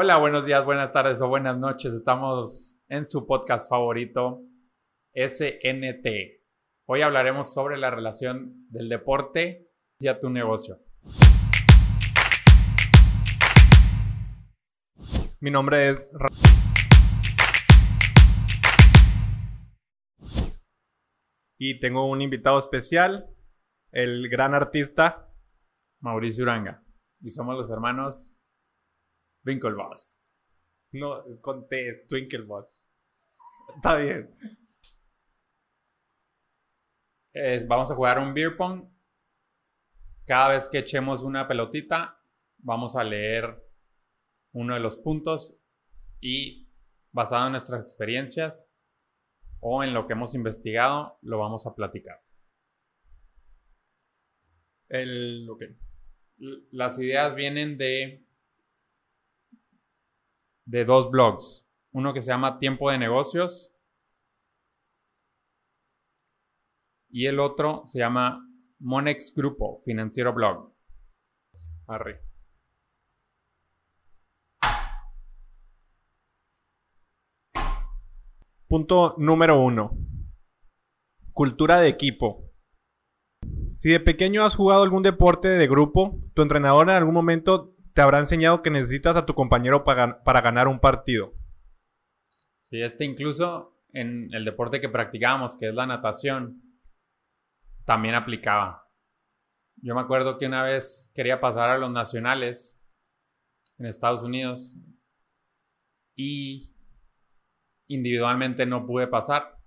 Hola, buenos días, buenas tardes o buenas noches. Estamos en su podcast favorito, SNT. Hoy hablaremos sobre la relación del deporte y a tu negocio. Mi nombre es... Y tengo un invitado especial, el gran artista. Mauricio Uranga. Y somos los hermanos Winklevoss. No, es con T, es Twinkle Boss. Está bien. Vamos a jugar un beer pong. Cada vez que echemos una pelotita, vamos a leer uno de los puntos y basado en nuestras experiencias o en lo que hemos investigado, lo vamos a platicar. El, ok. L- Las ideas vienen de de dos blogs. Uno que se llama Tiempo de Negocios y el otro se llama Monex Grupo, Financiero Blog. Arre. Punto número uno. Cultura de equipo. Si de pequeño has jugado algún deporte de grupo, tu entrenador en algún momento te habrá enseñado que necesitas a tu compañero para, para ganar un partido. Sí, este incluso en el deporte que practicábamos, que es la natación, también aplicaba. Yo me acuerdo que una vez quería pasar a los nacionales en Estados Unidos y individualmente no pude pasar,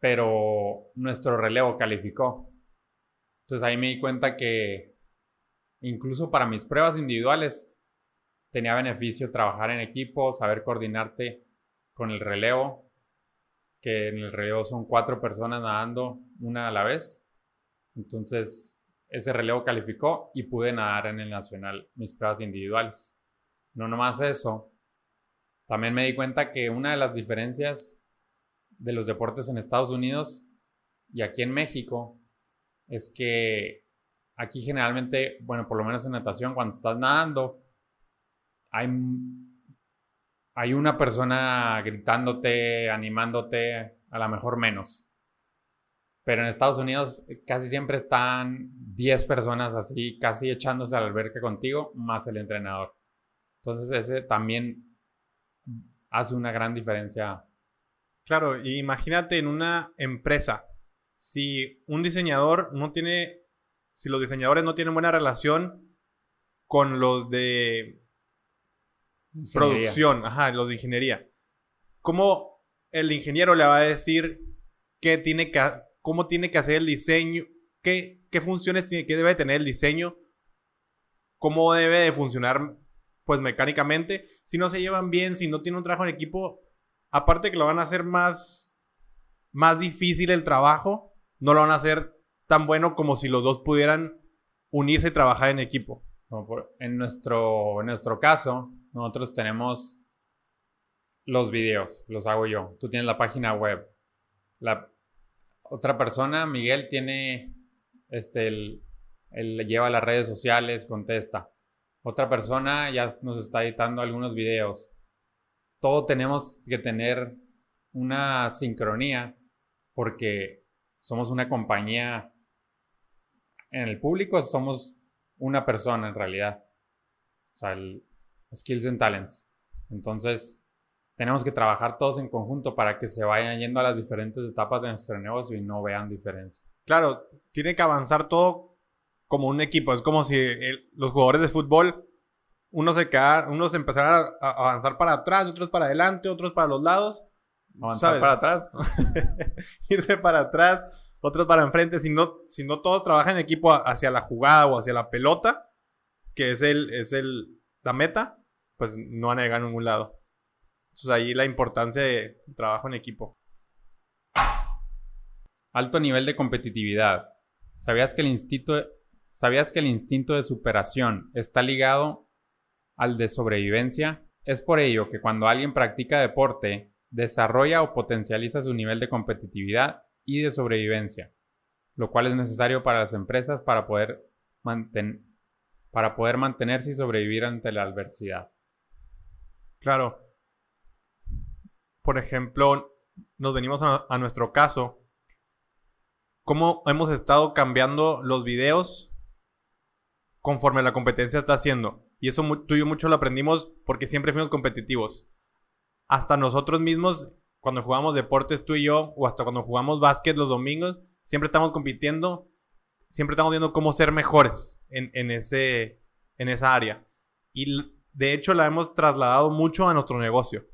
pero nuestro relevo calificó. Entonces ahí me di cuenta que incluso para mis pruebas individuales tenía beneficio trabajar en equipo, saber coordinarte con el relevo, que en el relevo son cuatro personas nadando una a la vez. Entonces, ese relevo calificó y pude nadar en el nacional mis pruebas individuales. No nomás eso, también me di cuenta que una de las diferencias de los deportes en Estados Unidos y aquí en México es que aquí generalmente, bueno, por lo menos en natación, cuando estás nadando, hay, hay una persona gritándote, animándote, a lo mejor menos. Pero en Estados Unidos casi siempre están 10 personas así, casi echándose a la alberca contigo, más el entrenador. Entonces ese también hace una gran diferencia. Claro, imagínate en una empresa, si un diseñador no tiene, si los diseñadores no tienen buena relación con los de ingeniería. producción, ajá, los de ingeniería, ¿cómo el ingeniero le va a decir qué tiene que, cómo tiene que hacer el diseño, qué, qué funciones tiene, qué debe tener el diseño, cómo debe de funcionar, pues mecánicamente, si no se llevan bien, si no tienen un trabajo en equipo, aparte que lo van a hacer más, más difícil el trabajo, no lo van a hacer tan bueno como si los dos pudieran unirse y trabajar en equipo. En, nuestro, en nuestro caso, nosotros tenemos los videos, los hago yo. Tú tienes la página web. La otra persona, Miguel, tiene este, el, lleva las redes sociales, contesta. Otra persona ya nos está editando algunos videos. Todo tenemos que tener una sincronía porque somos una compañía. En el público somos una persona en realidad. O sea, el Skills and Talents. Entonces, tenemos que trabajar todos en conjunto para que se vayan yendo a las diferentes etapas de nuestro negocio y no vean diferencia. Claro, tiene que avanzar todo como un equipo. Es como si el- los jugadores de fútbol, unos se quedar, unos empezaran a, a avanzar para atrás, otros para adelante, otros para los lados. Avanzar ¿Sabes? para atrás. irse para atrás, otros para enfrente. Si no, si no todos trabajan en equipo hacia la jugada o hacia la pelota, que es el, es el, la meta, pues no van a a ningún lado. Entonces ahí la importancia de trabajo en equipo. Alto nivel de competitividad. ¿Sabías que el instinto, ¿Sabías que el instinto de superación está ligado al de sobrevivencia? Es por ello que cuando alguien practica deporte, desarrolla o potencializa su nivel de competitividad y de sobrevivencia, lo cual es necesario para las empresas para poder, manten- para poder mantenerse y sobrevivir ante la adversidad. Claro. Por ejemplo, nos venimos a, a nuestro caso. ¿Cómo hemos estado cambiando los videos conforme la competencia está haciendo? Y eso tú y yo mucho lo aprendimos porque siempre fuimos competitivos. Hasta nosotros mismos, cuando jugamos deportes tú y yo, o hasta cuando jugamos básquet los domingos, siempre estamos compitiendo, siempre estamos viendo cómo ser mejores en, en, ese, en esa área. Y de hecho la hemos trasladado mucho a nuestro negocio.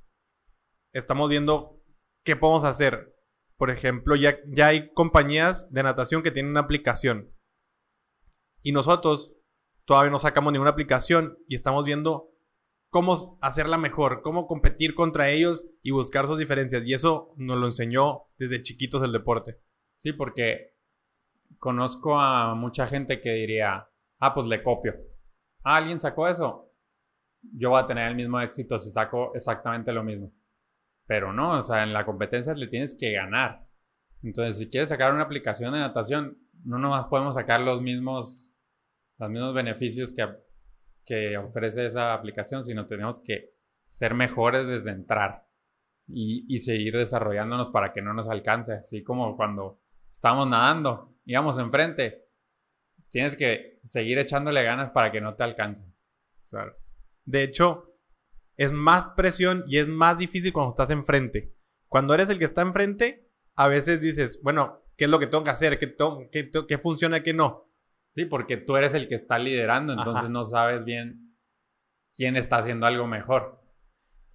Estamos viendo qué podemos hacer. Por ejemplo, ya, ya hay compañías de natación que tienen una aplicación. Y nosotros todavía no sacamos ninguna aplicación y estamos viendo cómo hacerla mejor, cómo competir contra ellos y buscar sus diferencias. Y eso nos lo enseñó desde chiquitos el deporte. Sí, porque conozco a mucha gente que diría, ah, pues le copio. Ah, alguien sacó eso. Yo voy a tener el mismo éxito si saco exactamente lo mismo. Pero no, o sea, en la competencia le tienes que ganar. Entonces, si quieres sacar una aplicación de natación, no nomás podemos sacar los mismos los mismos beneficios que, que ofrece esa aplicación, sino tenemos que ser mejores desde entrar y, seguir desarrollándonos para que no nos alcance. Así como cuando estábamos nadando, íbamos enfrente, tienes que seguir echándole ganas para que no te alcance. De hecho, es más presión y es más difícil cuando estás enfrente. Cuando eres el que está enfrente, a veces dices, bueno, ¿qué es lo que tengo que hacer? ¿Qué, qué, qué funciona qué no? Sí, porque tú eres el que está liderando, entonces no sabes bien quién está haciendo algo mejor.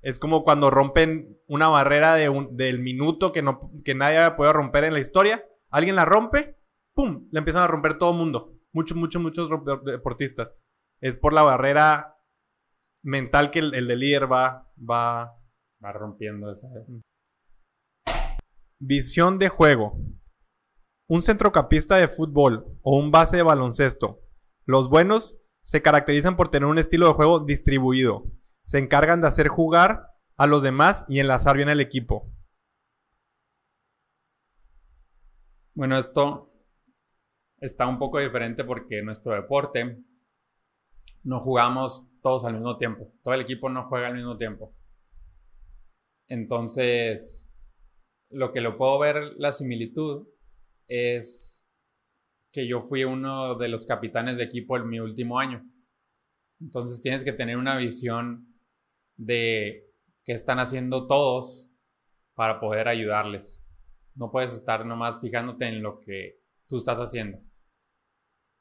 Es como cuando rompen una barrera de un, del minuto que, no, que nadie había podido romper en la historia. Alguien la rompe, ¡pum! Le empiezan a romper todo el mundo. Muchos, muchos, muchos deportistas. Es por la barrera mental que el, el de líder va, va, va rompiendo esa. Visión de juego un centrocampista de fútbol o un base de baloncesto. Los buenos se caracterizan por tener un estilo de juego distribuido. Se encargan de hacer jugar a los demás y enlazar bien el equipo. Bueno, esto está un poco diferente porque nuestro deporte no jugamos todos al mismo tiempo. Todo el equipo no juega al mismo tiempo. Entonces, lo que lo puedo ver la similitud es que yo fui uno de los capitanes de equipo en mi último año. Entonces tienes que tener una visión de qué están haciendo todos para poder ayudarles. No puedes estar nomás fijándote en lo que tú estás haciendo.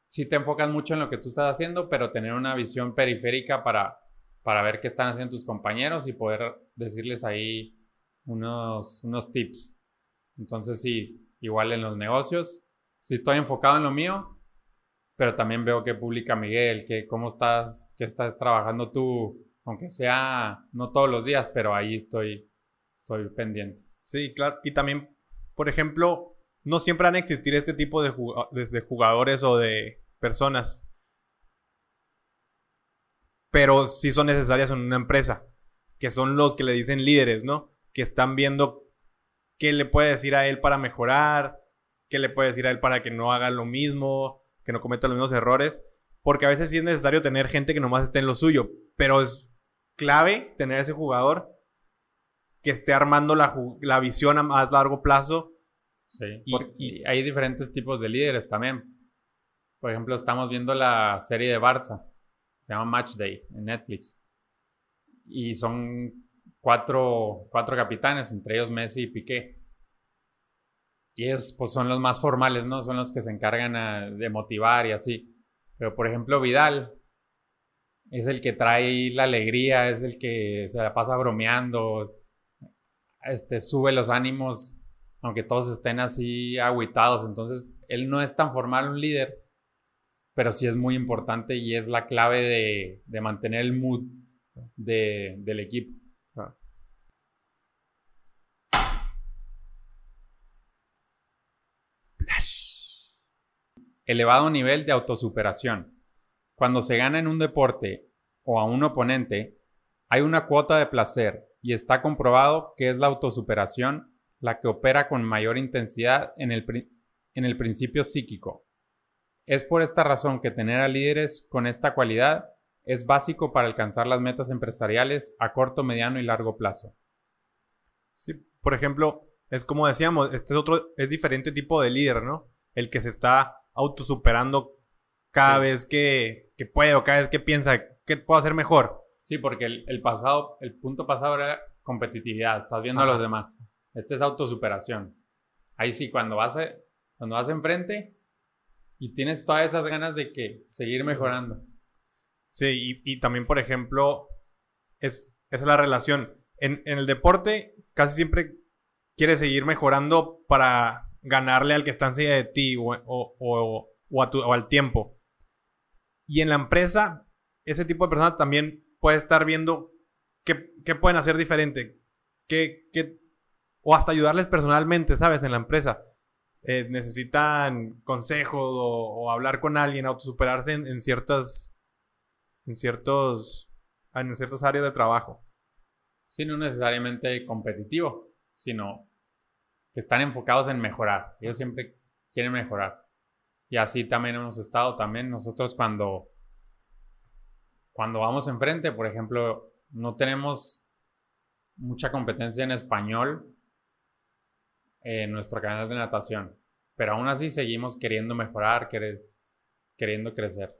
Sí te enfocas mucho en lo que tú estás haciendo, pero tener una visión periférica para, para ver qué están haciendo tus compañeros y poder decirles ahí unos, unos tips. Entonces sí, igual en los negocios. Si estoy enfocado en lo mío, pero también veo que publica Miguel, que cómo estás, que estás trabajando tú, aunque sea no todos los días, pero ahí estoy, estoy pendiente. Sí, claro. Y también, por ejemplo, no siempre van a existir este tipo de, de jugadores o de personas, pero sí son necesarias en una empresa, que son los que le dicen líderes, ¿no? Que están viendo qué le puede decir a él para mejorar, qué le puede decir a él para que no haga lo mismo, que no cometa los mismos errores, porque a veces sí es necesario tener gente que nomás esté en lo suyo, pero es clave tener ese jugador que esté armando la, visión a más largo plazo. Sí, y, hay diferentes tipos de líderes también. Por ejemplo, estamos viendo la serie de Barça, se llama Match Day en Netflix. Y son cuatro, cuatro capitanes, entre ellos Messi y Piqué. Y ellos pues son los más formales, ¿no? Son los que se encargan de motivar y así. Pero por ejemplo Vidal es el que trae la alegría, es el que se la pasa bromeando, este, sube los ánimos, aunque todos estén así aguitados. Entonces, él no es tan formal un líder, pero sí es muy importante y es la clave de, de mantener el mood de, del equipo. Elevado nivel de autosuperación. Cuando se gana en un deporte o a un oponente, hay una cuota de placer y está comprobado que es la autosuperación la que opera con mayor intensidad en el, en el principio psíquico. Es por esta razón que tener a líderes con esta cualidad es básico para alcanzar las metas empresariales a corto, mediano y largo plazo. Sí, por ejemplo, es como decíamos, este es otro, es diferente tipo de líder, ¿no? El que se está autosuperando cada vez que, que puede o cada vez que piensa que puedo hacer mejor. Sí, porque el, pasado, el punto pasado era competitividad, estás viendo a los demás. Este es autosuperación. Ahí sí, cuando vas, cuando vas enfrente y tienes todas esas ganas de que seguir mejorando. Sí, y, también, por ejemplo, es, es la relación. En, el deporte, casi siempre quieres seguir mejorando para ganarle al que está enseguida de ti o, o, o al tiempo. Y en la empresa, ese tipo de personas también puede estar viendo qué, qué pueden hacer diferente. Qué, qué, o hasta ayudarles personalmente, ¿sabes? En la empresa. Eh, necesitan consejos o, hablar con alguien, autosuperarse en, en ciertas en ciertos, en ciertas áreas de trabajo. Sí, no necesariamente competitivo, sino que están enfocados en mejorar. Ellos siempre quieren mejorar. Y así también hemos estado también nosotros cuando, cuando vamos enfrente, por ejemplo, no tenemos mucha competencia en español en nuestro canal de natación, pero aún así seguimos queriendo mejorar, queriendo crecer.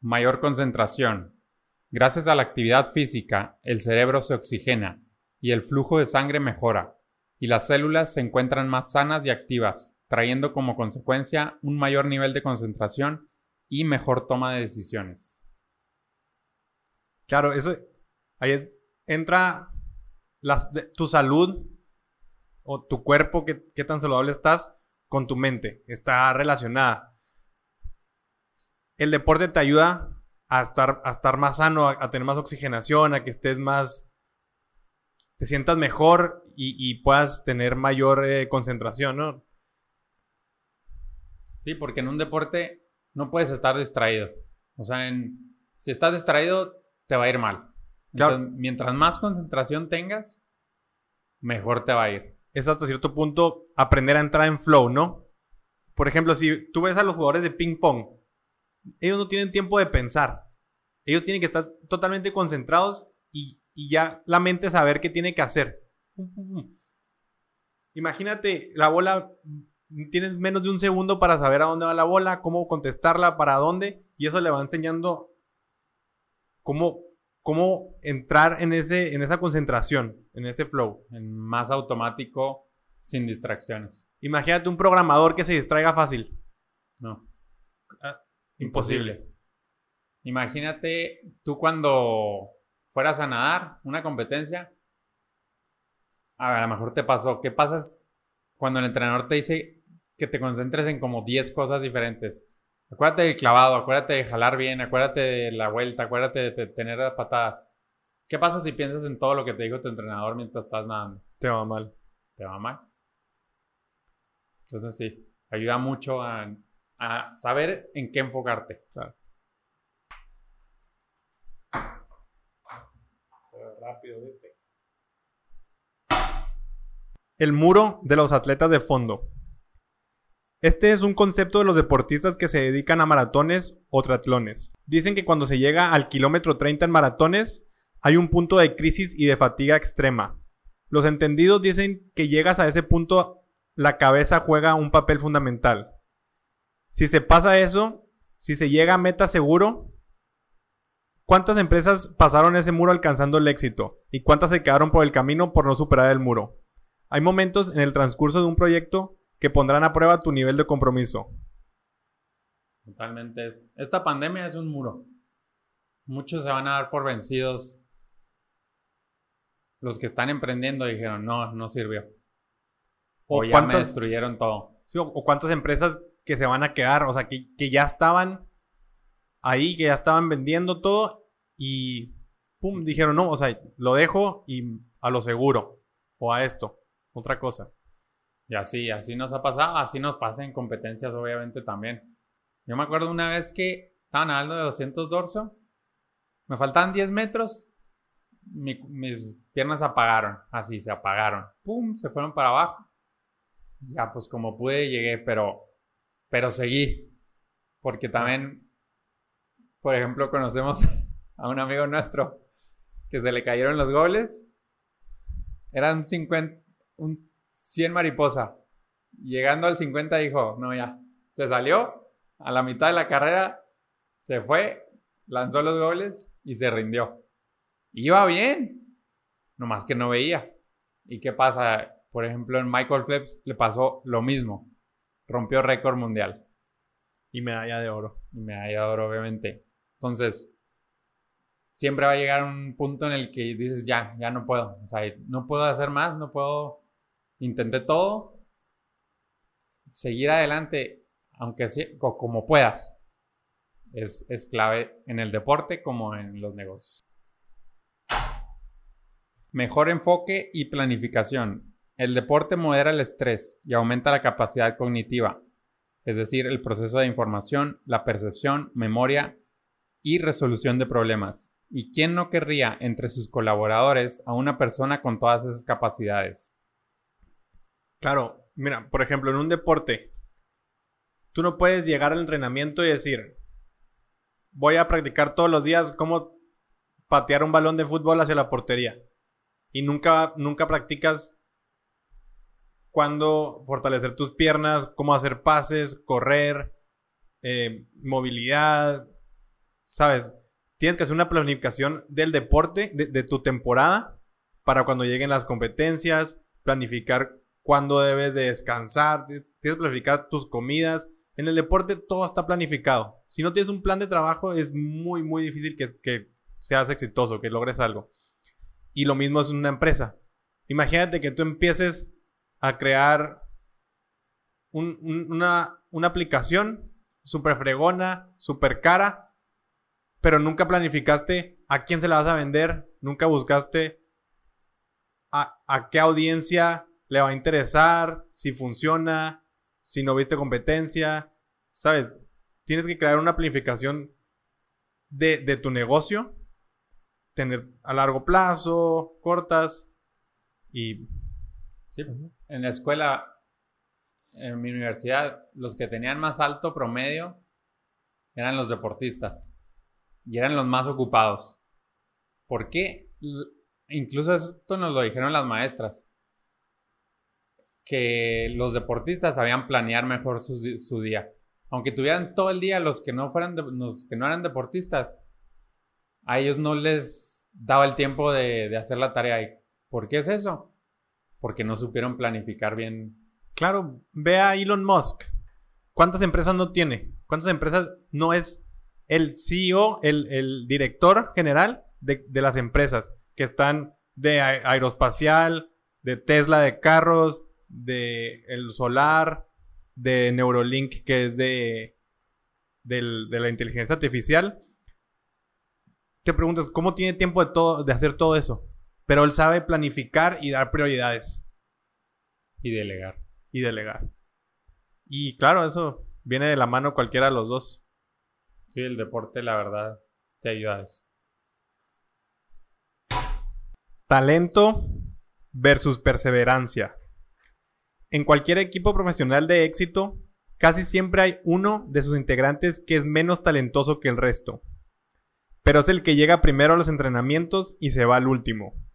Mayor concentración. Gracias a la actividad física, el cerebro se oxigena y el flujo de sangre mejora, y las células se encuentran más sanas y activas, trayendo como consecuencia un mayor nivel de concentración y mejor toma de decisiones. Claro, eso ahí entra tu salud o tu cuerpo, qué tan saludable estás, con tu mente, está relacionada. El deporte te ayuda a estar, a estar más sano, a, tener más oxigenación, a que estés más, te sientas mejor y, puedas tener mayor eh, concentración, ¿no? Sí, porque en un deporte no puedes estar distraído. O sea, si estás distraído, te va a ir mal. mientras más concentración tengas, mejor te va a ir es hasta cierto punto aprender a entrar en flow, ¿no? Por ejemplo, si tú ves a los jugadores de ping pong, ellos no tienen tiempo de pensar. Ellos tienen que estar totalmente concentrados y, ya la mente saber qué tiene que hacer. Imagínate, la bola, tienes menos de un segundo para saber a dónde va la bola, cómo contestarla, para dónde, y eso le va enseñando cómo cómo entrar en, ese, en esa concentración, en ese flow. En más automático, sin distracciones. Imagínate un programador que se distraiga fácil. No. Imposible. Imagínate tú cuando fueras a nadar, una competencia. A ver, a lo mejor te pasó. ¿Qué pasa cuando el entrenador te dice que te concentres en como 10 cosas diferentes? Acuérdate del clavado, acuérdate de jalar bien, acuérdate de la vuelta, acuérdate de tener patadas. ¿Qué pasa si piensas en todo lo que te dijo tu entrenador mientras estás nadando? Te va mal. Te va mal. Entonces sí, ayuda mucho a, saber en qué enfocarte. Claro. Rápido, ¿viste? El muro de los atletas de fondo. Este es un concepto de los deportistas que se dedican a maratones o triatlones. Dicen que cuando se llega al kilómetro 30 en maratones, hay un punto de crisis y de fatiga extrema. Los entendidos dicen que llegas a ese punto, la cabeza juega un papel fundamental. Si se pasa eso, si se llega a meta seguro, ¿cuántas empresas pasaron ese muro alcanzando el éxito? ¿Y cuántas se quedaron por el camino por no superar el muro? Hay momentos en el transcurso de un proyecto que pondrán a prueba tu nivel de compromiso. Totalmente. Esta pandemia es un muro. Muchos se van a dar por vencidos. Los que están emprendiendo dijeron, no, no sirvió. O, ya me destruyeron todo. o, cuántas empresas que se van a quedar, o sea, que, que ya estaban ahí, que ya estaban vendiendo todo y pum, dijeron, no, o sea, lo dejo y a lo seguro. O a esto, otra cosa. Y así, así nos ha pasado, así nos pasa en competencias obviamente también. Yo me acuerdo una vez que estaba nadando de 200 dorso, me faltaban 10 metros, mis piernas se apagaron, así se apagaron, pum, se fueron para abajo. Ya, pues como pude llegué, pero, pero seguí. Porque también, por ejemplo, conocemos a un amigo nuestro que se le cayeron los goles. Eran 50, un 100 mariposa. Llegando al 50 dijo, no, ya. Se salió a la mitad de la carrera, se fue, lanzó los goles y se rindió. Iba bien, nomás que no veía. ¿Y qué pasa? Por ejemplo, en Michael Phelps le pasó lo mismo. Rompió récord mundial. Y medalla de oro. Y medalla de oro, obviamente. Entonces, siempre va a llegar un punto en el que dices, ya, ya no puedo. O sea, no puedo hacer más, no puedo. Intenté todo. Seguir adelante, aunque sea, como puedas. Es, es clave en el deporte como en los negocios. Mejor enfoque y planificación. El deporte modera el estrés y aumenta la capacidad cognitiva, es decir, el proceso de información, la percepción, memoria y resolución de problemas. ¿Y quién no querría entre sus colaboradores a una persona con todas esas capacidades? Claro, mira, por ejemplo, en un deporte, tú no puedes llegar al entrenamiento y decir, voy a practicar todos los días cómo patear un balón de fútbol hacia la portería. Y nunca, nunca practicas cuándo fortalecer tus piernas, cómo hacer pases, correr, eh, movilidad, ¿sabes? Tienes que hacer una planificación del deporte, de, tu temporada, para cuando lleguen las competencias, planificar cuándo debes de descansar, tienes que planificar tus comidas. En el deporte todo está planificado. Si no tienes un plan de trabajo, es muy, muy difícil que, que seas exitoso, que logres algo. Y lo mismo es una empresa. Imagínate que tú empieces a crear una, aplicación súper fregona, súper cara, pero nunca planificaste a quién se la vas a vender, nunca buscaste a, a, qué audiencia le va a interesar, si funciona, si no viste competencia, ¿sabes? Tienes que crear una planificación de, de tu negocio, tener a largo plazo, cortas y en la escuela, en mi universidad, los que tenían más alto promedio eran los deportistas y eran los más ocupados. ¿Por qué? Incluso esto nos lo dijeron las maestras, que los deportistas sabían planear mejor su, día. Aunque tuvieran todo el día los que no, fueran los que no eran deportistas, a ellos no les daba el tiempo de, hacer la tarea. ¿Por qué es eso? Porque no supieron planificar bien. Claro, ve a Elon Musk. ¿Cuántas empresas no tiene? ¿Cuántas empresas no es el CEO, el, director general de, las empresas que están de aeroespacial, de Tesla de carros, de el solar, de Neurolink que es de, de la inteligencia artificial? Te preguntas, ¿cómo tiene tiempo de, todo, de hacer todo eso? Pero él sabe planificar y dar prioridades. Y delegar. Y delegar. Y claro, eso viene de la mano cualquiera de los dos. Sí, el deporte, la verdad, te ayuda a eso. Talento versus perseverancia. En cualquier equipo profesional de éxito, casi siempre hay uno de sus integrantes que es menos talentoso que el resto. Pero es el que llega primero a los entrenamientos y se va al último.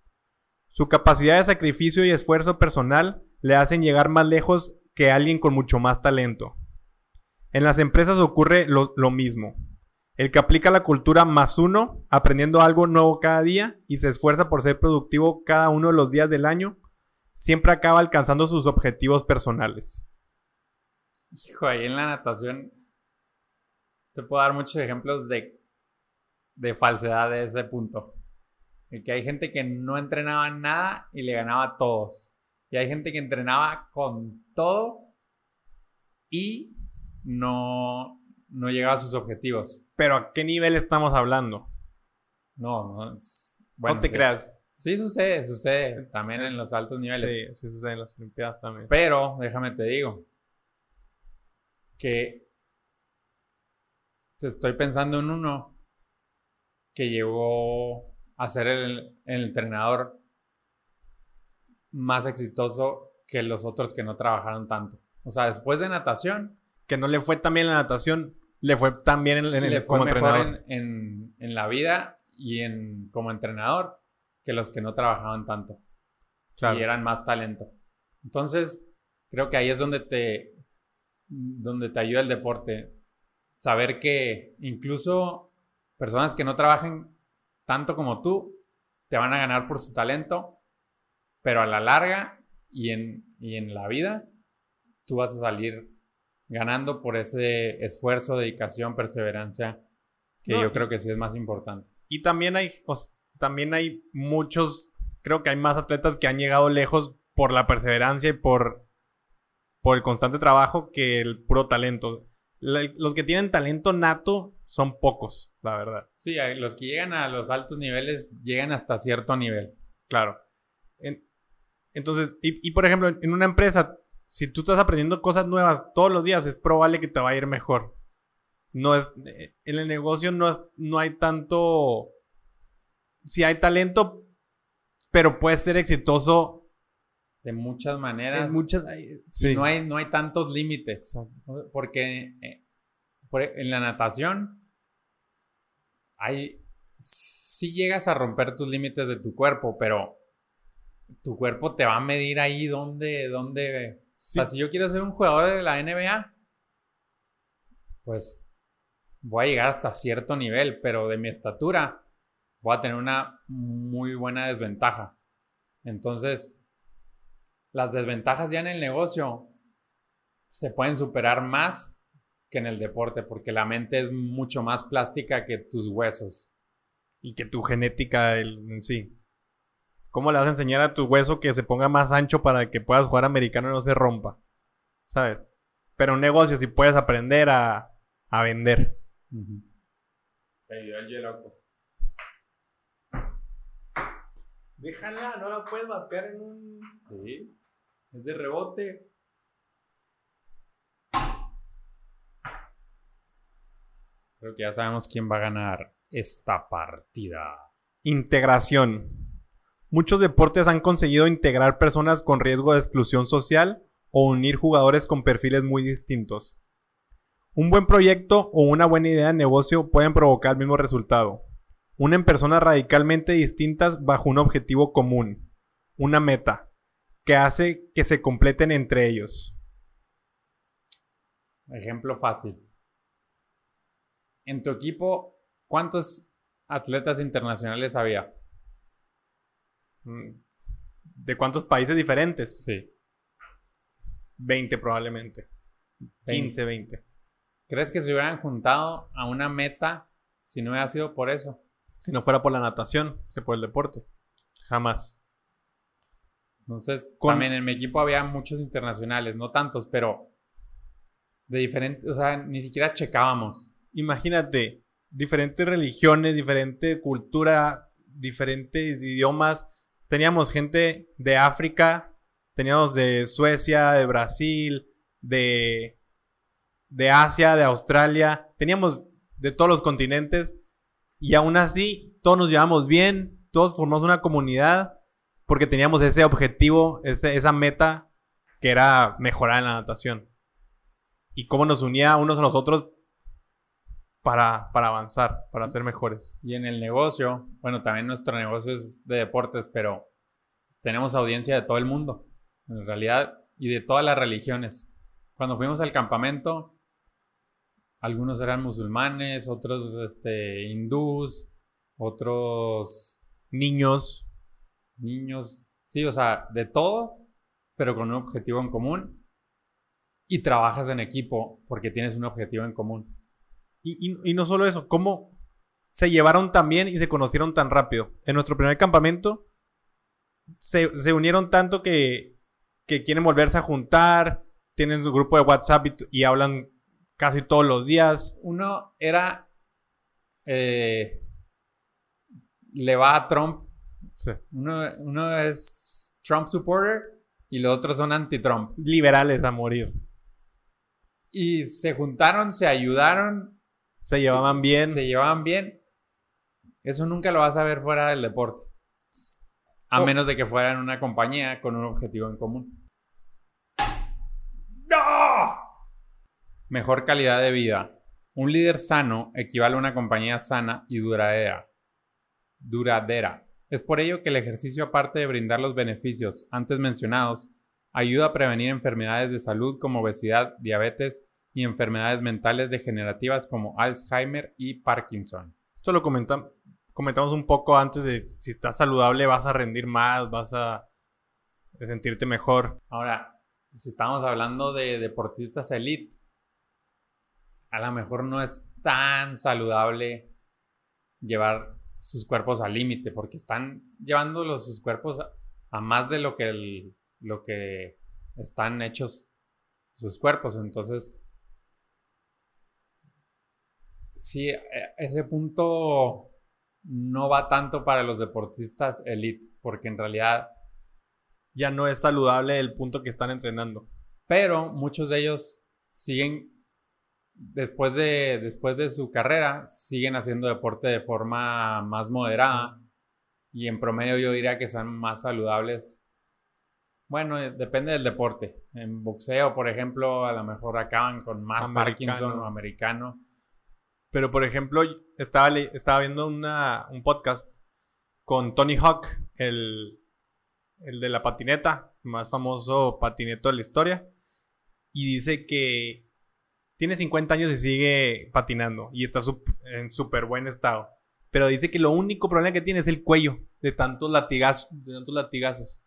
Su capacidad de sacrificio y esfuerzo personal le hacen llegar más lejos que alguien con mucho más talento. En las empresas ocurre lo, mismo. El que aplica la cultura más uno, aprendiendo algo nuevo cada día y se esfuerza por ser productivo cada uno de los días del año, siempre acaba alcanzando sus objetivos personales. Hijo, ahí en la natación te puedo dar muchos ejemplos de, de falsedad de ese punto que hay gente que no entrenaba nada y le ganaba a todos. Y hay gente que entrenaba con todo y no, no llegaba a sus objetivos. Pero ¿a qué nivel estamos hablando? No, no. no te creas. Sí sucede, sucede también en los altos niveles. Sí, sí sucede en las Olimpiadas también. Pero, déjame te digo, que estoy pensando en uno que llegó a ser el, entrenador más exitoso que los otros que no trabajaron tanto. O sea, después de natación. Que no le fue tan bien la natación, le fue tan bien en, en, le fue como mejor entrenador. en, en, en la vida y en, como entrenador que los que no trabajaban tanto. Claro. Y eran más talento. Entonces, creo que ahí es donde te, donde te ayuda el deporte. Saber que incluso personas que no trabajen tanto como tú, te van a ganar por su talento, pero a la larga y en, y en la vida, tú vas a salir ganando por ese esfuerzo, dedicación, perseverancia, que No, yo creo que sí es más importante. Y también hay, o también hay muchos, creo que hay más atletas que han llegado lejos por la perseverancia y por, por el constante trabajo que el puro talento. La- los que tienen talento nato son pocos, la verdad. Sí, los que llegan a los altos niveles llegan hasta cierto nivel. Claro. En- entonces, y, y por ejemplo, en, una empresa, si tú estás aprendiendo cosas nuevas todos los días, es probable que te va a ir mejor. No es, eh, en el negocio no, es- no hay tanto, si hay talento, pero puedes ser exitoso De muchas maneras. en muchas... Sí. no hay, no hay tantos límites. Porque eh, por- en la natación hay. Sí llegas a romper tus límites de tu cuerpo, pero tu cuerpo te va a medir ahí donde. donde Sí. O sea, si yo quiero ser un jugador de la NBA, pues voy a llegar hasta cierto nivel, pero de mi estatura voy a tener una muy buena desventaja. Entonces, las desventajas ya en el negocio se pueden superar más que en el deporte, porque la mente es mucho más plástica que tus huesos. Y que tu genética el- en sí. ¿Cómo le vas a enseñar a tu hueso que se ponga más ancho para que puedas jugar americano y no se rompa? ¿Sabes? Pero un negocio si puedes aprender a, a vender. Te ayudó el hielo. Déjala, no la puedes bater en un... Sí, es de rebote. Creo que ya sabemos quién va a ganar esta partida. Integración. Muchos deportes han conseguido integrar personas con riesgo de exclusión social o unir jugadores con perfiles muy distintos. Un buen proyecto o una buena idea de negocio pueden provocar el mismo resultado. Unen personas radicalmente distintas bajo un objetivo común, una meta, que hace que se completen entre ellos. Ejemplo fácil. En tu equipo, ¿cuántos atletas internacionales había? Mm. ¿De cuántos países diferentes? Sí. 20 probablemente. 15, 20. ¿Crees que se hubieran juntado a una meta si no hubiera sido por eso? Si no fuera por la natación, que por el deporte. Jamás. Entonces, Con- también en mi equipo había muchos internacionales, no tantos, pero de diferentes, o sea, ni siquiera checábamos. Imagínate, diferentes religiones, diferente cultura, diferentes idiomas. Teníamos gente de África, teníamos de Suecia, de Brasil, de, de Asia, de Australia. Teníamos de todos los continentes. Y aún así, todos nos llevamos bien, todos formamos una comunidad porque teníamos ese objetivo, esa meta que era mejorar la natación. Y cómo nos unía unos a los otros para, para avanzar, para ser mejores. Y en el negocio, bueno, también nuestro negocio es de deportes, pero tenemos audiencia de todo el mundo, en realidad, y de todas las religiones. Cuando fuimos al campamento, algunos eran musulmanes, otros este, hindús, otros Niños, niños, sí, o sea, de todo, pero con un objetivo en común. Y trabajas en equipo porque tienes un objetivo en común. Y, y- y no solo eso, cómo se llevaron tan bien y se conocieron tan rápido. En nuestro primer campamento se, se unieron tanto que, que quieren volverse a juntar, tienen su grupo de WhatsApp y, hablan casi todos los días. Uno era. eh, le va a Trump. Sí. Uno, uno es Trump supporter y los otros son anti-Trump. Liberales a morir. Y se juntaron, se ayudaron, se llevaban bien. Se llevaban bien. Eso nunca lo vas a ver fuera del deporte. A menos de que fueran una compañía con un objetivo en común. ¡No! Mejor calidad de vida. Un líder sano equivale a una compañía sana y duradera. Duradera. Es por ello que el ejercicio, aparte de brindar los beneficios antes mencionados, ayuda a prevenir enfermedades de salud como obesidad, diabetes, y enfermedades mentales degenerativas como Alzheimer y Parkinson. Esto lo comentamos un poco antes de si estás saludable vas a rendir más, vas a sentirte mejor. Ahora, si estamos hablando de deportistas elite, a lo mejor no es tan saludable llevar sus cuerpos al límite porque están llevando sus cuerpos a, más de lo que, lo que están hechos sus cuerpos. Entonces, sí, e, ese punto no va tanto para los deportistas elite, porque en realidad ya no es saludable el punto que están entrenando. Pero muchos de ellos siguen, después de, después de su carrera, siguen haciendo deporte de forma más moderada y en promedio yo diría que son más saludables. Bueno, eh, depende del deporte. En boxeo, por ejemplo, a lo mejor acaban con más Parkinson o americano pero, por ejemplo, estaba, estaba viendo un podcast con Tony Hawk, el, de la patineta, más famoso patineto de la historia. Y dice que tiene 50 años y sigue patinando. Y está en súper buen estado. Pero dice que lo único problema que tiene es el cuello de tantos latigazos. De tantos latigazos.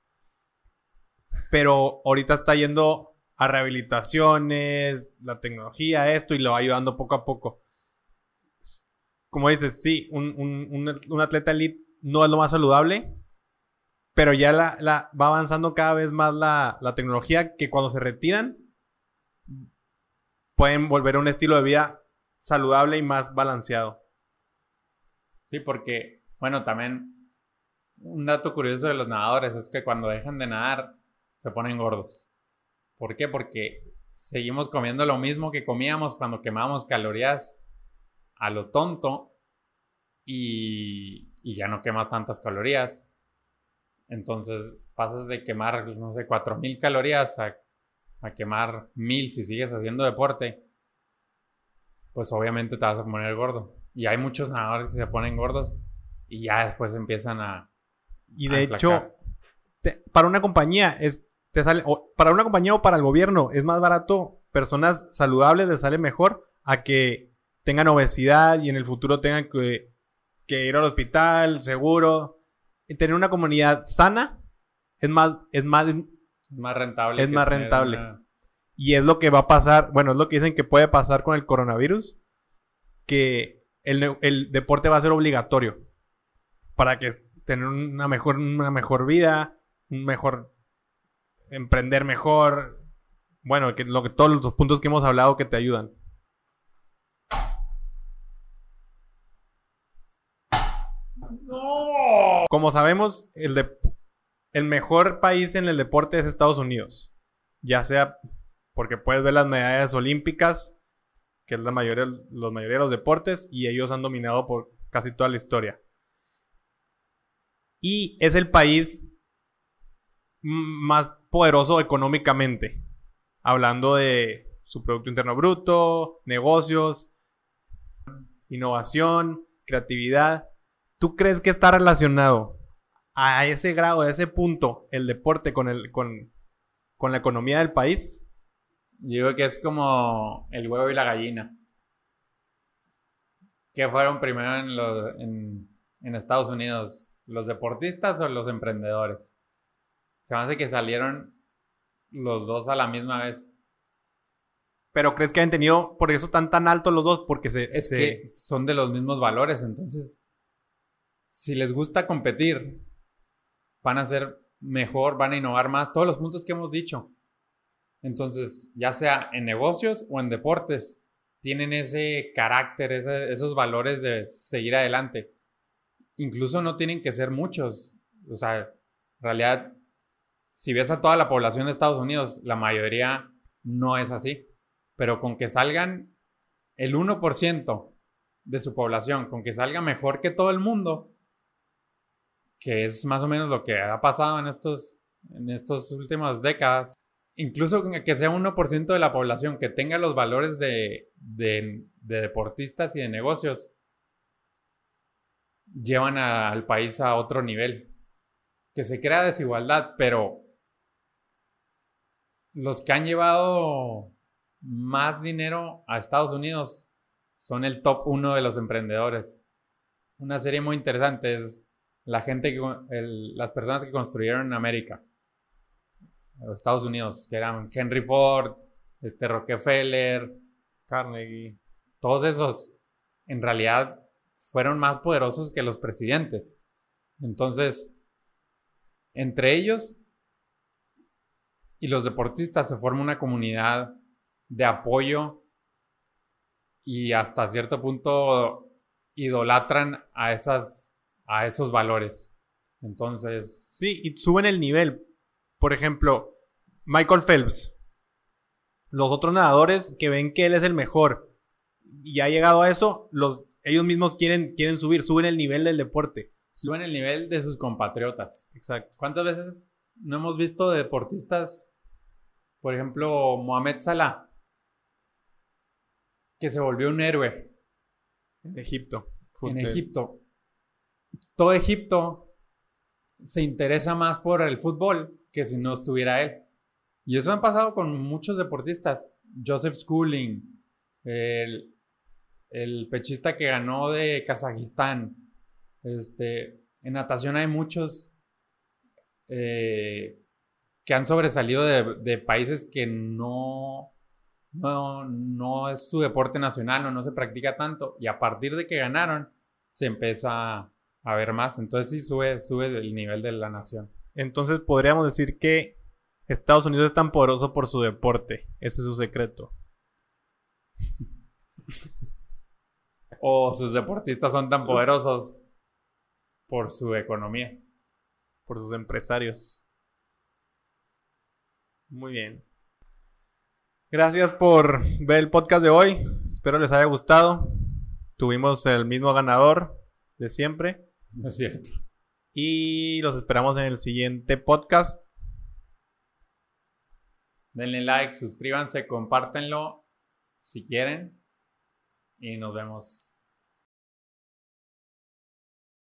Pero ahorita está yendo a rehabilitaciones, la tecnología, esto, y lo va ayudando poco a poco como dices, sí, un, atleta elite no es lo más saludable, pero ya la, va avanzando cada vez más la, tecnología que cuando se retiran pueden volver a un estilo de vida saludable y más balanceado. Sí, porque, bueno, también un dato curioso de los nadadores es que cuando dejan de nadar se ponen gordos. ¿Por qué? Porque seguimos comiendo lo mismo que comíamos cuando quemábamos calorías a lo tonto y, ya no quemas tantas calorías. Entonces pasas de quemar, no sé, 4000 calorías a, a quemar 1000 si sigues haciendo deporte. Pues obviamente te vas a poner gordo. Y hay muchos nadadores que se ponen gordos y ya después empiezan a. Y de hecho, para una compañía es. Te sale, para una compañía o para el gobierno es más barato personas saludables les sale mejor a que tengan obesidad y en el futuro tengan que, ir al hospital, seguro. Y tener una comunidad sana es más, es más, más rentable. Es más rentable. Y es lo que va a pasar, bueno, es lo que dicen que puede pasar con el coronavirus, que el, deporte va a ser obligatorio para que tener una mejor, una mejor vida, un mejor emprender mejor. Bueno, que, lo que todos los puntos que hemos hablado que te ayudan. Como sabemos, el, el mejor país en el deporte es Estados Unidos. Ya sea porque puedes ver las medallas olímpicas, que es la mayoría, la mayoría de los deportes, y ellos han dominado por casi toda la historia. Y es el país más poderoso económicamente, hablando de su Producto Interno Bruto, negocios, innovación, creatividad. ¿Tú crees que está relacionado a ese grado, a ese punto, el deporte con, el, con, la economía del país? Yo digo que es como el huevo y la gallina. ¿Qué fueron primero en, en, Estados Unidos? ¿Los deportistas o los emprendedores? Se me hace que salieron los dos a la misma vez. Pero crees que han tenido, por eso están tan altos los dos, porque se... Es que son de los mismos valores, entonces si les gusta competir, van a ser mejor, van a innovar más, todos los puntos que hemos dicho. Entonces, ya sea en negocios o en deportes, tienen ese carácter, esos valores de seguir adelante. Incluso no tienen que ser muchos. O sea, en realidad, si ves a toda la población de Estados Unidos, la mayoría no es así. Pero con que salgan el 1% de su población, con que salga mejor que todo el mundo, que es más o menos lo que ha pasado en estos en estas últimas décadas, incluso que sea 1% de la población que tenga los valores de, de, deportistas y de negocios, llevan al país a otro nivel. Que se crea desigualdad, pero los que han llevado más dinero a Estados Unidos son el top uno de los emprendedores. Una serie muy interesante es la gente, que, las personas que construyeron América, Estados Unidos, que eran Henry Ford, este Rockefeller, Carnegie. Todos esos, en realidad, fueron más poderosos que los presidentes. Entonces, entre ellos y los deportistas se forma una comunidad de apoyo y hasta cierto punto idolatran a, esas, a esos valores. Entonces... Sí, y suben el nivel. Por ejemplo, Michael Phelps. Los otros nadadores que ven que él es el mejor y ha llegado a eso, los, ellos mismos quieren, quieren subir, suben el nivel del deporte. Suben el nivel de sus compatriotas. Exacto. ¿Cuántas veces no hemos visto deportistas, por ejemplo, Mohamed Salah, que se volvió un héroe? En Egipto. En Egipto. Todo Egipto se interesa más por el fútbol que si no estuviera él. Y eso ha pasado con muchos deportistas. Joseph Schooling, el, el pechista que ganó de Kazajistán. Este, en natación hay muchos eh, que han sobresalido de, países que no, no, no, es su deporte nacional o no se practica tanto. Y a partir de que ganaron, se empieza a ver más. Entonces sí sube, sube el nivel de la nación. Entonces podríamos decir que Estados Unidos es tan poderoso por su deporte. Ese es su secreto. o sus deportistas son tan poderosos por su economía. Por sus empresarios. Muy bien. Gracias por ver el podcast de hoy. Espero les haya gustado. Tuvimos el mismo ganador de siempre. No es cierto. Y los esperamos en el siguiente podcast. Denle like, suscríbanse, compártenlo si quieren. Y nos vemos